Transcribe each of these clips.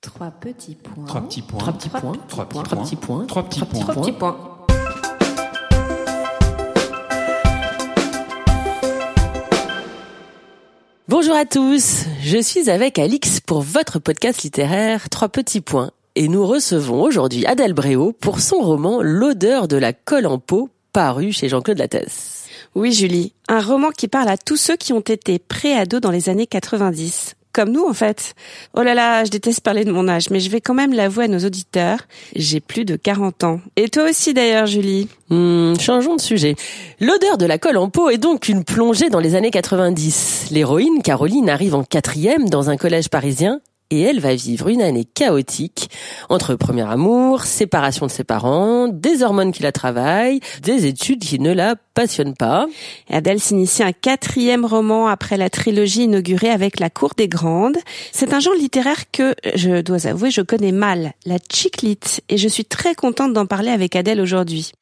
Trois petits points. Trois petits points. Trois petits points. Trois petits Trois points. petits points. Trois petits points. Trois petits points. Bonjour à tous, je suis avec Alix pour votre podcast littéraire Trois petits points et nous recevons aujourd'hui Adèle Bréau pour son roman L'odeur de la colle en peau paru chez Jean-Claude Lattès. Oui, Julie, un roman qui parle à tous ceux qui ont été pré-ados dans les années 90. Comme nous, en fait. Oh là là, je déteste parler de mon âge, mais je vais quand même l'avouer à nos auditeurs. J'ai plus de 40 ans. Et toi aussi, d'ailleurs, Julie. Hmm, changeons de sujet. L'odeur de la colle en peau est donc une plongée dans les années 90. L'héroïne, Caroline, arrive en quatrième dans un collège parisien et elle va vivre une année chaotique entre premier amour, séparation de ses parents, des hormones qui la travaillent, des études qui ne la passionnent pas. Adèle s'initie un quatrième roman après la trilogie inaugurée avec La Cour des Grandes. C'est un genre littéraire que, je dois avouer, je connais mal, la chiclite, et je suis très contente d'en parler avec Adèle aujourd'hui.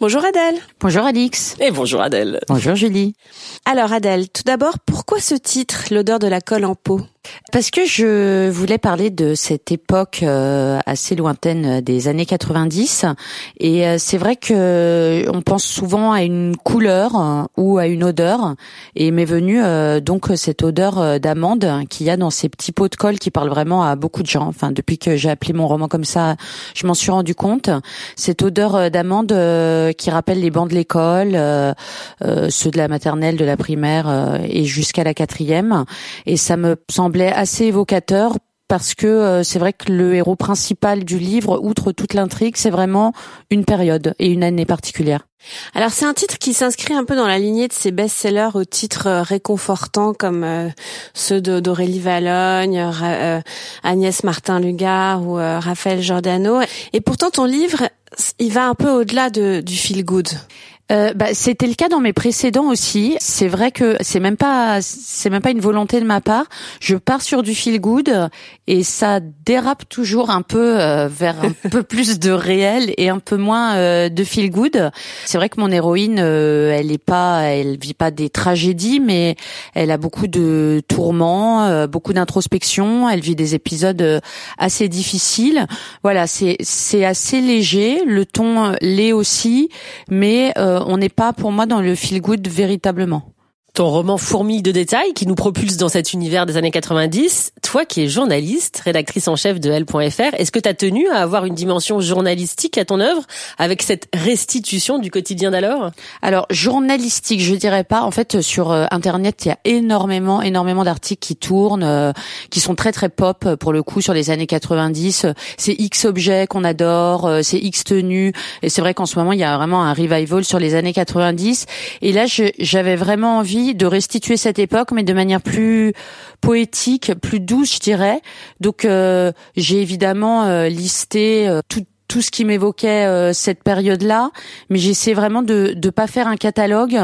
Bonjour Adèle. Bonjour Alix. Et bonjour Adèle. Bonjour Julie. Alors Adèle, tout d'abord, pourquoi ce titre, L'odeur de la colle en peau? Parce que je voulais parler de cette époque euh, assez lointaine des années 90 et euh, c'est vrai que on pense souvent à une couleur euh, ou à une odeur et m'est venue euh, donc cette odeur euh, d'amande qu'il y a dans ces petits pots de colle qui parlent vraiment à beaucoup de gens. Enfin depuis que j'ai appelé mon roman comme ça, je m'en suis rendu compte. Cette odeur euh, d'amande euh, qui rappelle les bancs de l'école, euh, euh, ceux de la maternelle, de la primaire euh, et jusqu'à la quatrième et ça me semblait assez évocateur parce que euh, c'est vrai que le héros principal du livre, outre toute l'intrigue, c'est vraiment une période et une année particulière. Alors c'est un titre qui s'inscrit un peu dans la lignée de ces best-sellers aux titres euh, réconfortants comme euh, ceux d'Aurélie Valogne, Agnès Martin-Lugard ou Raphaël Giordano. Et pourtant ton livre, il va un peu au-delà de, du feel good. Euh, bah, c'était le cas dans mes précédents aussi. C'est vrai que c'est même pas c'est même pas une volonté de ma part. Je pars sur du feel good et ça dérape toujours un peu euh, vers un peu plus de réel et un peu moins euh, de feel good. C'est vrai que mon héroïne, euh, elle est pas, elle vit pas des tragédies, mais elle a beaucoup de tourments, beaucoup d'introspection. Elle vit des épisodes assez difficiles. Voilà, c'est c'est assez léger. Le ton l'est aussi, mais euh, on n'est pas pour moi dans le feel good véritablement. Ton roman fourmille de détails qui nous propulse dans cet univers des années 90. Toi qui es journaliste, rédactrice en chef de L.fr, est-ce que tu as tenu à avoir une dimension journalistique à ton œuvre avec cette restitution du quotidien d'alors? Alors journalistique, je dirais pas. En fait, sur euh, internet, il y a énormément, énormément d'articles qui tournent, euh, qui sont très très pop euh, pour le coup sur les années 90. C'est X objets qu'on adore, euh, c'est X tenues. Et c'est vrai qu'en ce moment, il y a vraiment un revival sur les années 90. Et là, j'avais vraiment envie de restituer cette époque, mais de manière plus poétique, plus douce, je dirais. Donc, euh, j'ai évidemment euh, listé euh, tout ce qui m'évoquait euh, cette période-là, mais j'essaie vraiment de de pas faire un catalogue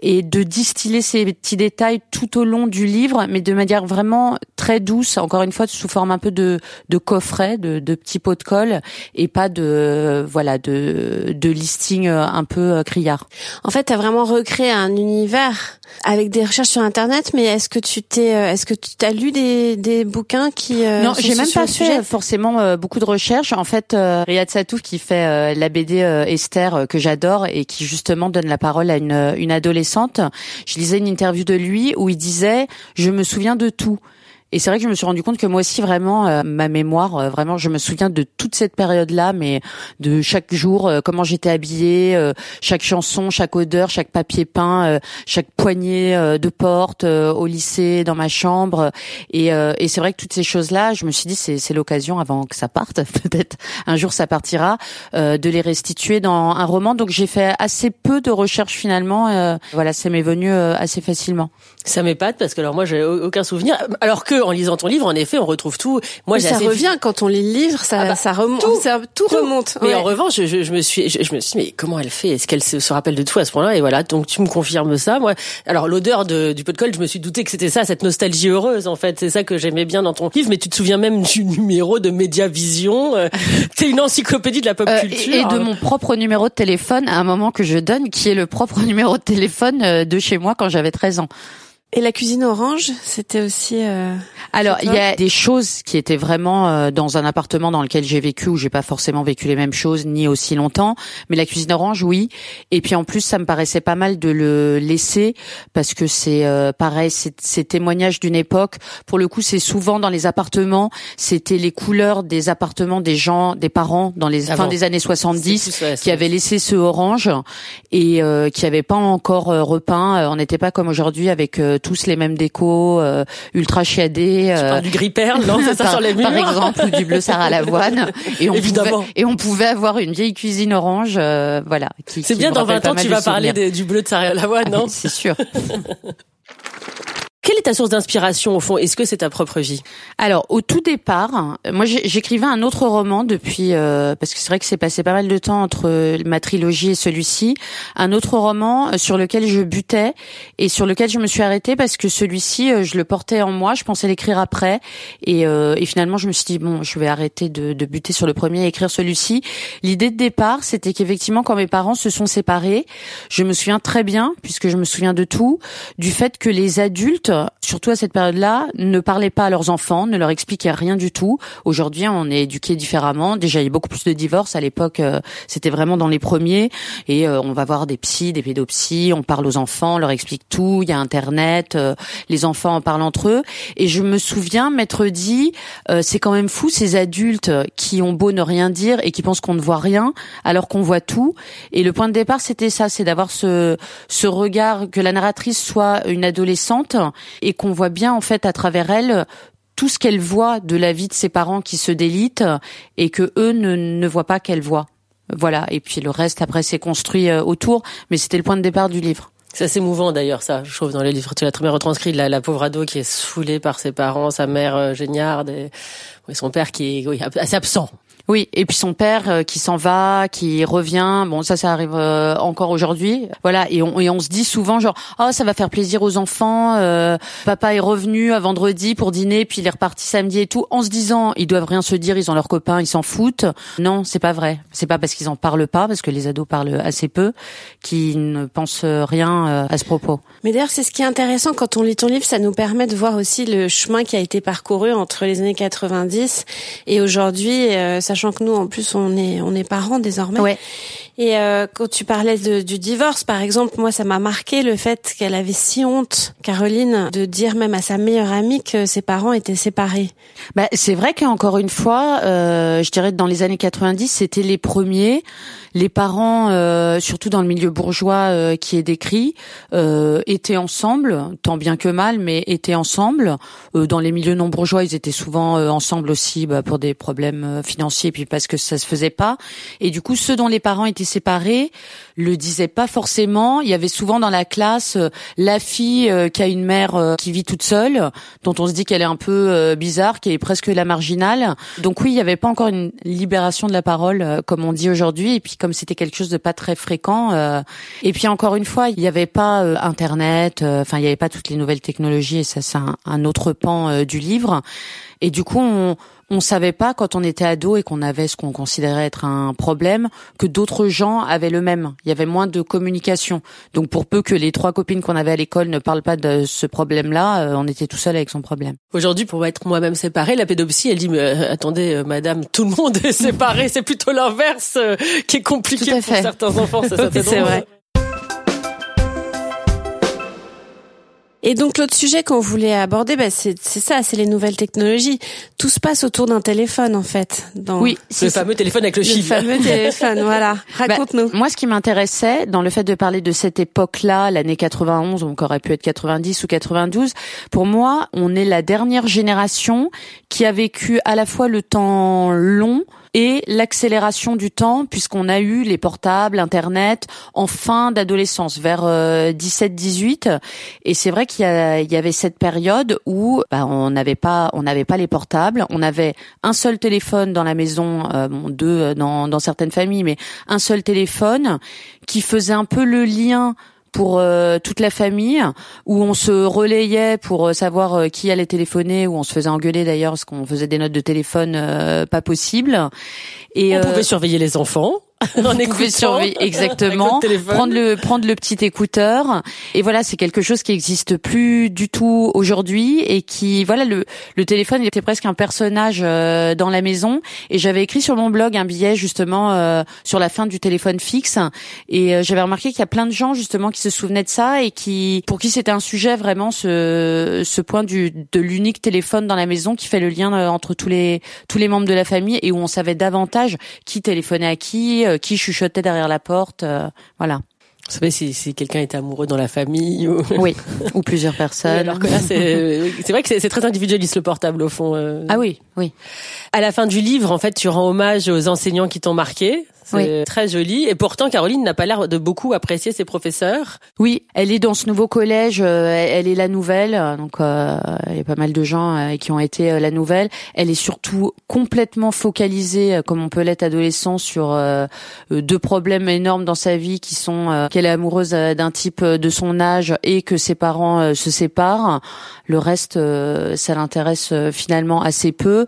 et de distiller ces petits détails tout au long du livre, mais de manière vraiment très douce, encore une fois sous forme un peu de de coffret, de, de petits pots de colle et pas de euh, voilà de de listing euh, un peu euh, criard. En fait, tu as vraiment recréé un univers avec des recherches sur internet, mais est-ce que tu t'es euh, est-ce que tu as lu des des bouquins qui euh, non, j'ai même pas fait sujet forcément beaucoup de recherches. En fait, euh, Riyad Satouf qui fait euh, la BD euh, Esther euh, que j'adore et qui justement donne la parole à une une adolescente. Je lisais une interview de lui où il disait "Je me souviens de tout." Et c'est vrai que je me suis rendu compte que moi aussi vraiment euh, ma mémoire euh, vraiment je me souviens de toute cette période là mais de chaque jour euh, comment j'étais habillée euh, chaque chanson chaque odeur chaque papier peint euh, chaque poignée euh, de porte au lycée dans ma chambre et, et c'est vrai que toutes ces choses là je me suis dit c'est c'est l'occasion avant que ça parte peut-être un jour ça partira de les restituer dans un roman donc j'ai fait assez peu de recherches finalement voilà ça m'est venu assez facilement Ça m'épate parce que alors moi j'ai aucun souvenir. Alors que en lisant ton livre, en effet, on retrouve tout. Moi, j'ai ça assez revient quand on lit le livre, ça Ah bah, ça remonte, tout, ça, tout, tout. remonte. Mais Ouais. en revanche, je, je, je me suis, je, je me suis, dit, mais comment elle fait? Est-ce qu'elle se, se rappelle de tout à ce point-là? Et voilà, donc tu me confirmes ça. Moi, alors l'odeur de, du pot de colle, je me suis douté que c'était ça, cette nostalgie heureuse. En fait, c'est ça que j'aimais bien dans ton livre. Mais tu te souviens même du numéro de Médiavision. Euh, T'es une encyclopédie de la pop Euh, culture. et, et de mon propre numéro de téléphone à un moment que je donne, qui est le propre numéro de téléphone euh, de chez moi quand j'avais 13 ans. Et la cuisine orange, c'était aussi. Euh, Alors, il y a des choses qui étaient vraiment euh, dans un appartement dans lequel j'ai vécu où j'ai pas forcément vécu les mêmes choses ni aussi longtemps, mais la cuisine orange, oui. Et puis en plus, ça me paraissait pas mal de le laisser parce que c'est euh, pareil, c'est ces témoignages d'une époque. Pour le coup, c'est souvent dans les appartements. C'était les couleurs des appartements des gens, des parents dans les fins des années 70 qui avaient laissé ce orange et qui avaient pas encore repeint. On n'était pas comme aujourd'hui avec tous les mêmes décos, euh, ultra chiadés. Euh, du gris perle, non ça sur les murs Par exemple, ou du bleu Sarah Lavoine. Et on Évidemment. Pouvait, et on pouvait avoir une vieille cuisine orange, euh, voilà. C'est bien, dans 20 ans, tu vas parler du bleu de Sarah Lavoine, ah, non? C'est sûr. Quelle est ta source d'inspiration au fond? Est-ce que c'est ta propre vie? Alors au tout départ, moi j'écrivais un autre roman depuis euh, parce que c'est vrai que c'est passé pas mal de temps entre ma trilogie et celui-ci, un autre roman euh, sur lequel je butais et sur lequel je me suis arrêtée parce que celui-ci euh, je le portais en moi, je pensais l'écrire après. Et, et, finalement je me suis dit bon je vais arrêter de, de buter sur le premier et écrire celui-ci. L'idée de départ c'était qu'effectivement quand mes parents se sont séparés, je me souviens très bien puisque je me souviens de tout du fait que les adultes surtout à cette période-là, ne parlaient pas à leurs enfants, ne leur expliquaient rien du tout. Aujourd'hui, on est éduqué différemment. Déjà, il y a beaucoup plus de divorces. À l'époque, euh, c'était vraiment dans les premiers. Et euh, on va voir des psys, des pédopsies. On parle aux enfants, on leur explique tout. Il y a Internet. Euh, les enfants en parlent entre eux. Et je me souviens m'être dit, c'est quand même fou ces adultes qui ont beau ne rien dire et qui pensent qu'on ne voit rien alors qu'on voit tout. Et le point de départ, c'était ça, c'est d'avoir ce, ce regard que la narratrice soit une adolescente et qu'on voit bien en fait à travers elle tout ce qu'elle voit de la vie de ses parents qui se délitent et que eux ne, ne voient pas qu'elle voit. Voilà. Et puis le reste après s'est construit euh, autour, mais c'était le point de départ du livre. C'est assez mouvant d'ailleurs ça, je trouve dans les livres. Tu l'as très bien retranscrit, la, la pauvre ado qui est saoulée par ses parents, sa mère euh, géniarde et, son père qui est oui, assez absent oui, et puis son père euh, qui s'en va, qui revient. Bon, ça, ça arrive euh, encore aujourd'hui. Voilà, et on, et on se dit souvent genre, oh, ça va faire plaisir aux enfants. Euh, papa est revenu à vendredi pour dîner, puis il est reparti samedi et tout, en se disant, ils doivent rien se dire, ils ont leurs copains, ils s'en foutent. Non, c'est pas vrai. C'est pas parce qu'ils en parlent pas, parce que les ados parlent assez peu, qu'ils ne pensent rien à ce propos. Mais d'ailleurs, c'est ce qui est intéressant quand on lit ton livre, ça nous permet de voir aussi le chemin qui a été parcouru entre les années 90 et aujourd'hui sachant que nous, en plus, on est on est parents désormais. Et euh, quand tu parlais du divorce, par exemple, moi, ça m'a marqué le fait qu'elle avait si honte, Caroline, de dire même à sa meilleure amie que ses parents étaient séparés. Bah, c'est vrai qu'encore une fois, euh, je dirais que dans les années 90, c'était les premiers. Les parents, euh, surtout dans le milieu bourgeois euh, qui est décrit, euh, étaient ensemble, tant bien que mal, mais étaient ensemble. dans les milieux non bourgeois, ils étaient souvent ensemble aussi bah, pour des problèmes financiers, puis parce que ça se faisait pas. Et du coup, ceux dont les parents étaient séparés le disaient pas forcément. Il y avait souvent dans la classe la fille qui a une mère qui vit toute seule, dont on se dit qu'elle est un peu bizarre, qui est presque la marginale. Donc oui, il n'y avait pas encore une libération de la parole comme on dit aujourd'hui. Et puis comme c'était quelque chose de pas très fréquent. Euh, et puis encore une fois, il n'y avait pas euh, Internet, euh, enfin il n'y avait pas toutes les nouvelles technologies et ça c'est un, autre pan du livre. Et du coup, on savait pas quand on était ado et qu'on avait ce qu'on considérait être un problème que d'autres gens avaient le même. Il y avait moins de communication. Donc pour peu que les trois copines qu'on avait à l'école ne parlent pas de ce problème-là, euh, on était tout seul avec son problème. Aujourd'hui, pour être moi-même séparée, la pédopsie, elle dit mais euh, attendez, euh, madame, tout le monde est séparé. C'est plutôt l'inverse qui est compliqué pour certains enfants. Ça, c'est vrai. Et donc l'autre sujet qu'on voulait aborder, bah, c'est ça, c'est les nouvelles technologies. Tout se passe autour d'un téléphone en fait. Dans... Oui, c'est le fameux téléphone avec le chiffre. Le fameux téléphone, voilà. Bah, Raconte-nous. moi, ce qui m'intéressait dans le fait de parler de cette époque-là, l'année 91, donc aurait pu être 90 ou 92, pour moi, on est la dernière génération qui a vécu à la fois le temps long et l'accélération du temps puisqu'on a eu les portables, Internet en fin d'adolescence, vers 17-18. Euh, et c'est vrai qu'il y, y, avait cette période où bah, on n'avait pas, on n'avait pas les portables, on avait un seul téléphone dans la maison, euh, bon, deux euh, dans, dans certaines familles, mais un seul téléphone qui faisait un peu le lien pour euh, toute la famille, où on se relayait pour euh, savoir euh, qui allait téléphoner, où on se faisait engueuler d'ailleurs parce qu'on faisait des notes de téléphone pas possibles. Et on pouvait surveiller les enfants. En écoutant, surveiller exactement, prendre le prendre le petit écouteur. Et voilà, c'est quelque chose qui existe plus du tout aujourd'hui et qui voilà le le téléphone il était presque un personnage euh, dans la maison. Et j'avais écrit sur mon blog un billet justement euh, sur la fin du téléphone fixe. Et euh, j'avais remarqué qu'il y a plein de gens justement qui se souvenaient de ça et qui pour qui c'était un sujet vraiment ce ce point du de l'unique téléphone dans la maison qui fait le lien entre tous les tous les membres de la famille et où on savait davantage qui téléphonait à qui, euh, qui chuchotait derrière la porte, euh, voilà. Vous savez si, si quelqu'un est amoureux dans la famille ou oui ou plusieurs personnes. alors que là c'est c'est vrai que c'est très individualiste le portable au fond. Euh. Ah oui oui. À la fin du livre en fait tu rends hommage aux enseignants qui t'ont marqué. C'est très joli. Et pourtant, Caroline n'a pas l'air de beaucoup apprécier ses professeurs. Oui, elle est dans ce nouveau collège. Euh, elle est la nouvelle. Donc, euh, il y a pas mal de gens euh, qui ont été la nouvelle. Elle est surtout complètement focalisée, comme on peut l'être adolescent, sur deux problèmes énormes dans sa vie qui sont qu'elle est amoureuse d'un type de son âge et que ses parents se séparent. Le reste, ça l'intéresse finalement assez peu.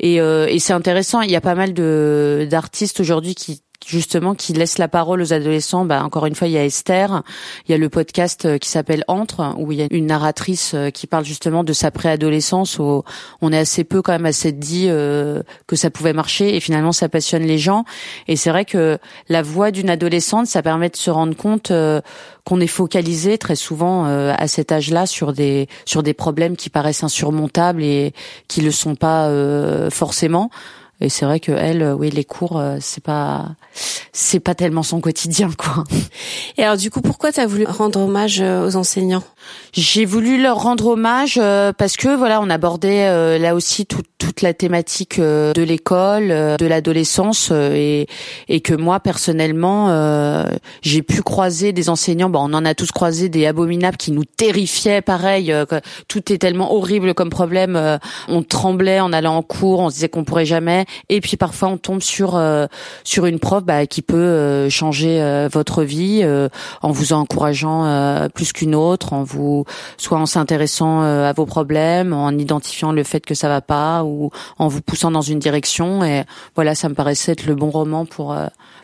Et, et c'est intéressant. Il y a pas mal de d'artistes aujourd'hui qui justement qui laisse la parole aux adolescents. Bah, encore une fois, il y a Esther, il y a le podcast euh, qui s'appelle Entre, où il y a une narratrice euh, qui parle justement de sa préadolescence, où on est assez peu quand même à s'être dit euh, que ça pouvait marcher, et finalement ça passionne les gens. Et c'est vrai que la voix d'une adolescente, ça permet de se rendre compte qu'on est focalisé très souvent à cet âge-là sur des sur des problèmes qui paraissent insurmontables et qui le sont pas forcément. Et c'est vrai que elle, euh, oui, les cours, euh, c'est pas, c'est pas tellement son quotidien, quoi. Et alors, du coup, pourquoi tu as voulu rendre hommage euh, aux enseignants? J'ai voulu leur rendre hommage parce que voilà, on abordait là aussi toute la thématique de l'école, de l'adolescence, et et que moi personnellement, j'ai pu croiser des enseignants. Bon, on en a tous croisé des abominables qui nous terrifiaient. Pareil, tout est tellement horrible comme problème. on tremblait en allant en cours, on se disait qu'on pourrait jamais. Et puis parfois on tombe sur euh, sur une prof bah, qui peut euh, changer euh, votre vie en vous encourageant plus qu'une autre, en vous soit en s'intéressant à vos problèmes, en identifiant le fait que ça va pas ou en vous poussant dans une direction. Et voilà, ça me paraissait être le bon roman pour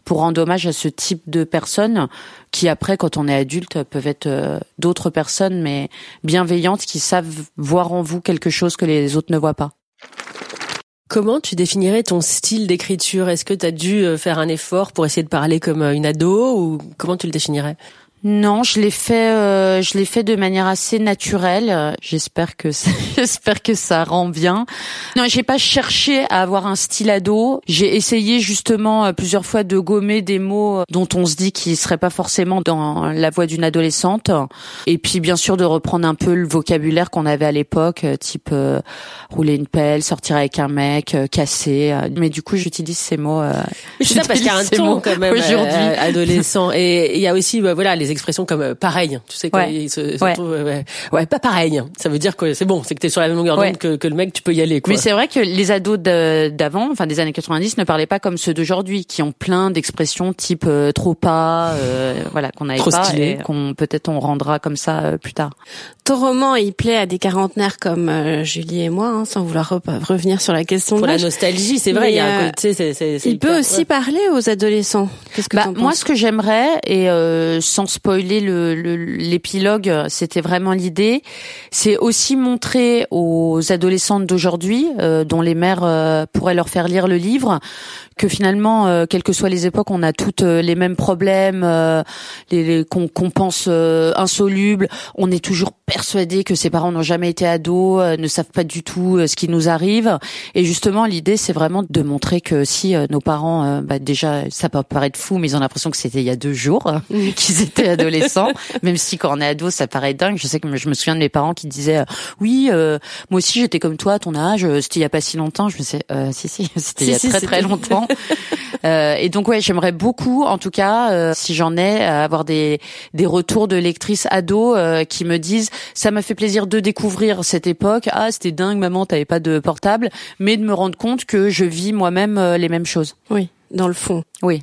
pour rendre hommage à ce type de personnes qui après, quand on est adulte, peuvent être d'autres personnes, mais bienveillantes, qui savent voir en vous quelque chose que les autres ne voient pas. Comment tu définirais ton style d'écriture? Est-ce que tu as dû euh, faire un effort pour essayer de parler comme euh, une ado ou comment tu le définirais? Non, je l'ai fait, euh, je l'ai fait de manière assez naturelle. J'espère que j'espère que ça rend bien. Non, j'ai pas cherché à avoir un style ado. J'ai essayé justement euh, plusieurs fois de gommer des mots dont on se dit qu'ils seraient pas forcément dans la voix d'une adolescente. Et puis bien sûr de reprendre un peu le vocabulaire qu'on avait à l'époque, euh, type rouler une pelle, sortir avec un mec, casser. Mais du coup, j'utilise ces mots. c'est ça parce qu'il y a un ton quand même aujourd'hui adolescent. Et il y a aussi, bah, voilà, les expressions comme euh, pareil. Tu sais, quoi ouais. se, ouais. ouais. pas pareil. Ça veut dire que c'est bon, c'est que t'es sur la même longueur d'onde que, que, le mec, tu peux y aller. Quoi. Mais c'est vrai que les ados d'avant, enfin des années 90, ne parlaient pas comme ceux d'aujourd'hui, qui ont plein d'expressions type euh, trop pas, euh, voilà, qu'on n'avait pas et qu'on peut-être on rendra comme ça euh, plus tard. Ton roman, il plaît à des quarantenaires comme Julie et moi, hein, sans vouloir revenir sur la question Pour la nostalgie, c'est vrai. il y a un côté, c'est, c'est, il peut aussi parler aux adolescents. Qu'est-ce que bah, moi, ce que j'aimerais et sans spoiler l'épilogue, le, c'était vraiment l'idée. C'est aussi montrer aux adolescentes d'aujourd'hui, euh, dont les mères euh, pourraient leur faire lire le livre, que finalement, euh, quelles que soient les époques, on a toutes euh, les mêmes problèmes, euh, les, qu'on pense insolubles. On est toujours persuadé que ses parents n'ont jamais été ados, ne savent pas du tout ce qui nous arrive. Et justement, l'idée, c'est vraiment de montrer que si nos parents, bah, déjà, ça peut paraître fou, mais ils ont l'impression que c'était il y a deux jours qu'ils étaient adolescents. même si quand on est ado, ça paraît dingue. Je sais que je me souviens de mes parents qui disaient, oui, moi aussi j'étais comme toi à ton âge, c'était il y a pas si longtemps. Je me disais, si si, c'était il y a très très longtemps. Euh, et donc ouais, j'aimerais beaucoup, en tout cas, euh, si j'en ai, euh, avoir des des retours de lectrices ados qui me disent ça m'a fait plaisir de découvrir cette époque. Ah, c'était dingue, maman, t'avais pas de portable, mais de me rendre compte que je vis moi-même les mêmes choses. Oui, dans le fond. Oui.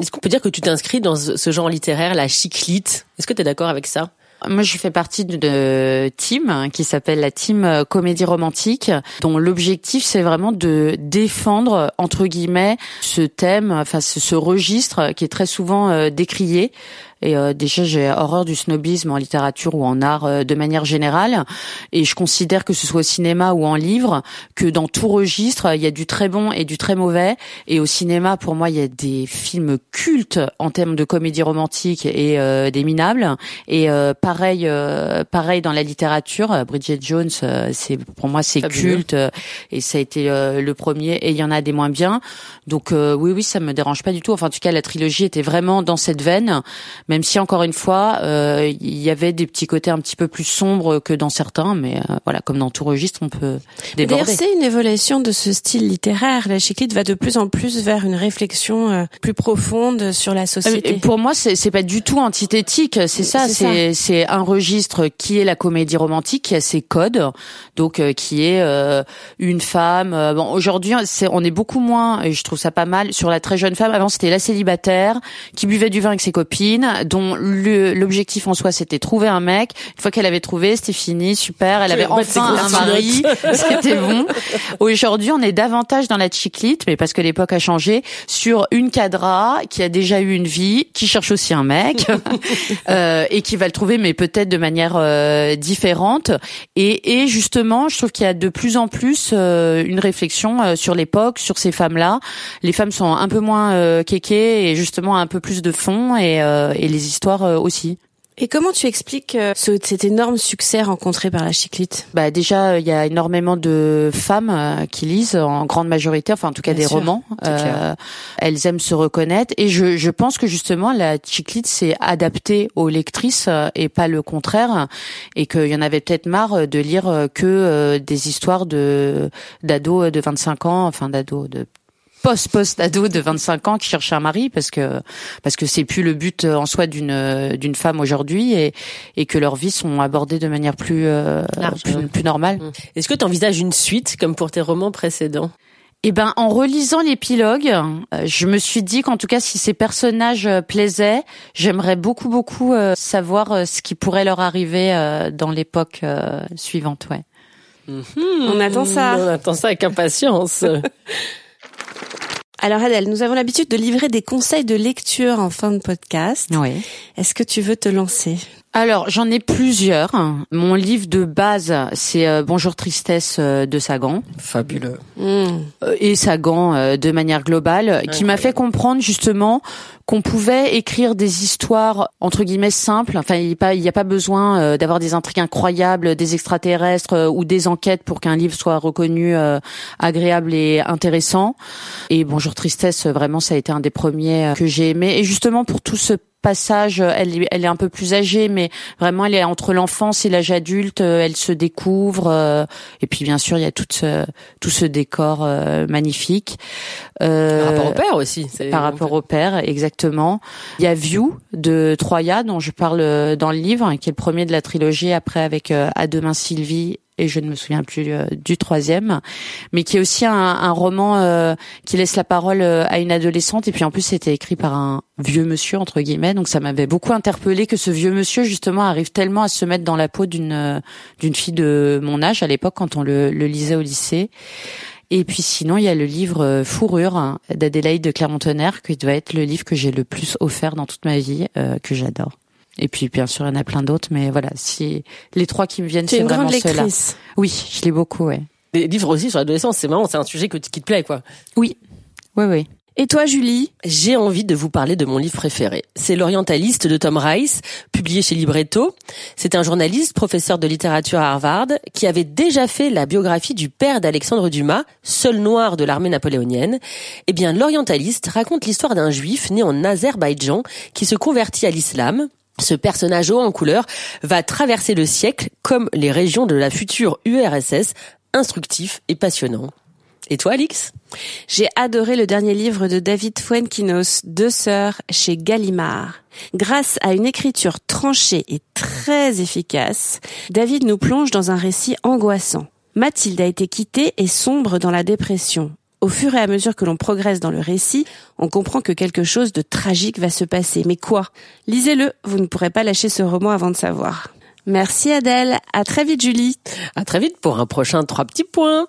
Est-ce qu'on peut dire que tu t'inscris dans ce genre littéraire, la chiclite? Est-ce que tu es d'accord avec ça? Moi, je fais partie de team hein, qui s'appelle la team euh, comédie romantique, dont l'objectif c'est vraiment de défendre entre guillemets ce thème, enfin ce, registre qui est très souvent euh, décrié et euh, déjà, j'ai horreur du snobisme en littérature ou en art euh, de manière générale. Et je considère que ce soit au cinéma ou en livre, que dans tout registre, il y a du très bon et du très mauvais. Et au cinéma, pour moi, il y a des films cultes en termes de comédie romantique et euh, des minables. Et pareil, pareil dans la littérature, Bridget Jones, c'est pour moi c'est culte et ça a été le premier. Et il y en a des moins bien. Donc oui, oui, ça me dérange pas du tout. Enfin, en tout cas, la trilogie était vraiment dans cette veine même si encore une fois, euh, il y avait des petits côtés un petit peu plus sombres que dans certains, mais euh, voilà, comme dans tout registre, on peut déborder. D'ailleurs, c'est une évolution de ce style littéraire. La chiclite va de plus en plus vers une réflexion euh, plus profonde sur la société. pour moi, c'est pas du tout antithétique. C'est ça. C'est c'est un registre qui est la comédie romantique, qui a ses codes, donc qui est une femme. bon, aujourd'hui, c'est on est beaucoup moins, et je trouve ça pas mal, sur la très jeune femme. Avant, c'était la célibataire qui buvait du vin avec ses copines dont l'objectif en soi c'était trouver un mec. Une fois qu'elle avait trouvé, c'était fini, super. Elle avait enfin un mari, c'était bon. Aujourd'hui, on est davantage dans la chiclite, mais parce que l'époque a changé, sur une cadra qui a déjà eu une vie, qui cherche aussi un mec euh, et qui va le trouver, mais peut-être de manière euh, différente. Et, et, justement, je trouve qu'il y a de plus en plus euh, une réflexion euh, sur l'époque, sur ces femmes-là. Les femmes sont un peu moins euh, kékées et justement un peu plus de fond et, et les histoires euh, aussi. Et comment tu expliques euh, ce, cet énorme succès rencontré par la chiclite? Bah déjà, il y a énormément de femmes euh, qui lisent en grande majorité, enfin en tout cas des romans. elles aiment se reconnaître et je, je pense que justement la chiclite s'est adaptée aux lectrices et pas le contraire, et qu'il y en avait peut-être marre de lire que des histoires de d'ados de 25 ans, enfin d'ados de post-post ado de 25 ans qui cherche un mari parce que parce que c'est plus le but en soi d'une d'une femme aujourd'hui et et que leurs vies sont abordées de manière plus euh, plus, normale. Mmh. Est-ce que tu envisages une suite comme pour tes romans précédents? Eh ben, en relisant l'épilogue, euh, je me suis dit qu'en tout cas, si ces personnages euh, plaisaient, j'aimerais beaucoup, beaucoup savoir ce qui pourrait leur arriver dans l'époque suivante, ouais. Mmh. On attend ça. On attend ça avec impatience. Alors Adèle, nous avons l'habitude de livrer des conseils de lecture en fin de podcast. Oui. Est-ce que tu veux te lancer? Alors j'en ai plusieurs. Mon livre de base, c'est euh, Bonjour tristesse euh, de Sagan. Fabuleux. Mmh. Euh, et Sagan de manière globale, qui m'a fait comprendre justement qu'on pouvait écrire des histoires entre guillemets simples. Enfin, il n'y a pas, il a pas besoin d'avoir des intrigues incroyables, des extraterrestres ou des enquêtes pour qu'un livre soit reconnu agréable et intéressant. Et Bonjour tristesse, vraiment, ça a été un des premiers que j'ai aimé. Et justement pour tout ce passage, elle, elle est un peu plus âgée, mais vraiment elle est entre l'enfance et l'âge adulte, euh, elle se découvre. Euh, et puis bien sûr, il y a tout ce, tout ce décor euh, magnifique. par rapport au père aussi. Par rapport au père, exactement. Il y a View de Troya, dont je parle dans le livre, qui est le premier de la trilogie, après avec À demain Sylvie et je ne me souviens plus euh, du troisième, mais qui est aussi un, un roman euh, qui laisse la parole euh, à une adolescente et puis en plus c'était écrit par un vieux monsieur entre guillemets, donc ça m'avait beaucoup interpellé que ce vieux monsieur justement arrive tellement à se mettre dans la peau d'une d'une fille de mon âge à l'époque quand on le, le lisait au lycée. Et puis sinon, il y a le livre Fourrure hein, d'Adélaïde de Clermont-Tonnerre, qui doit être le livre que j'ai le plus offert dans toute ma vie, que j'adore. Et puis bien sûr, il y en a plein d'autres, mais voilà, si les trois qui me viennent, c'est vraiment ceux-là. Oui, je lis beaucoup, ouais. Les livres aussi sur l'adolescence, c'est marrant, c'est un sujet qui te plaît, quoi. Oui, oui, oui. Et toi, Julie? J'ai envie de vous parler de mon livre préféré. C'est L'Orientaliste de Tom Rice, publié chez Libretto. C'est un journaliste, professeur de littérature à Harvard, qui avait déjà fait la biographie du père d'Alexandre Dumas, seul noir de l'armée napoléonienne. Eh bien, L'Orientaliste raconte l'histoire d'un juif né en Azerbaïdjan qui se convertit à l'islam ce personnage haut en couleur va traverser le siècle comme les régions de la future URSS, instructif et passionnant. Et toi, Alix? J'ai adoré le dernier livre de David Fuenquinos, Deux sœurs, chez Gallimard. Grâce à une écriture tranchée et très efficace, David nous plonge dans un récit angoissant. Mathilde a été quittée et sombre dans la dépression. Au fur et à mesure que l'on progresse dans le récit, on comprend que quelque chose de tragique va se passer. Mais quoi? Lisez-le, vous ne pourrez pas lâcher ce roman avant de savoir. Merci Adèle, à très vite Julie. À très vite pour un prochain trois petits points.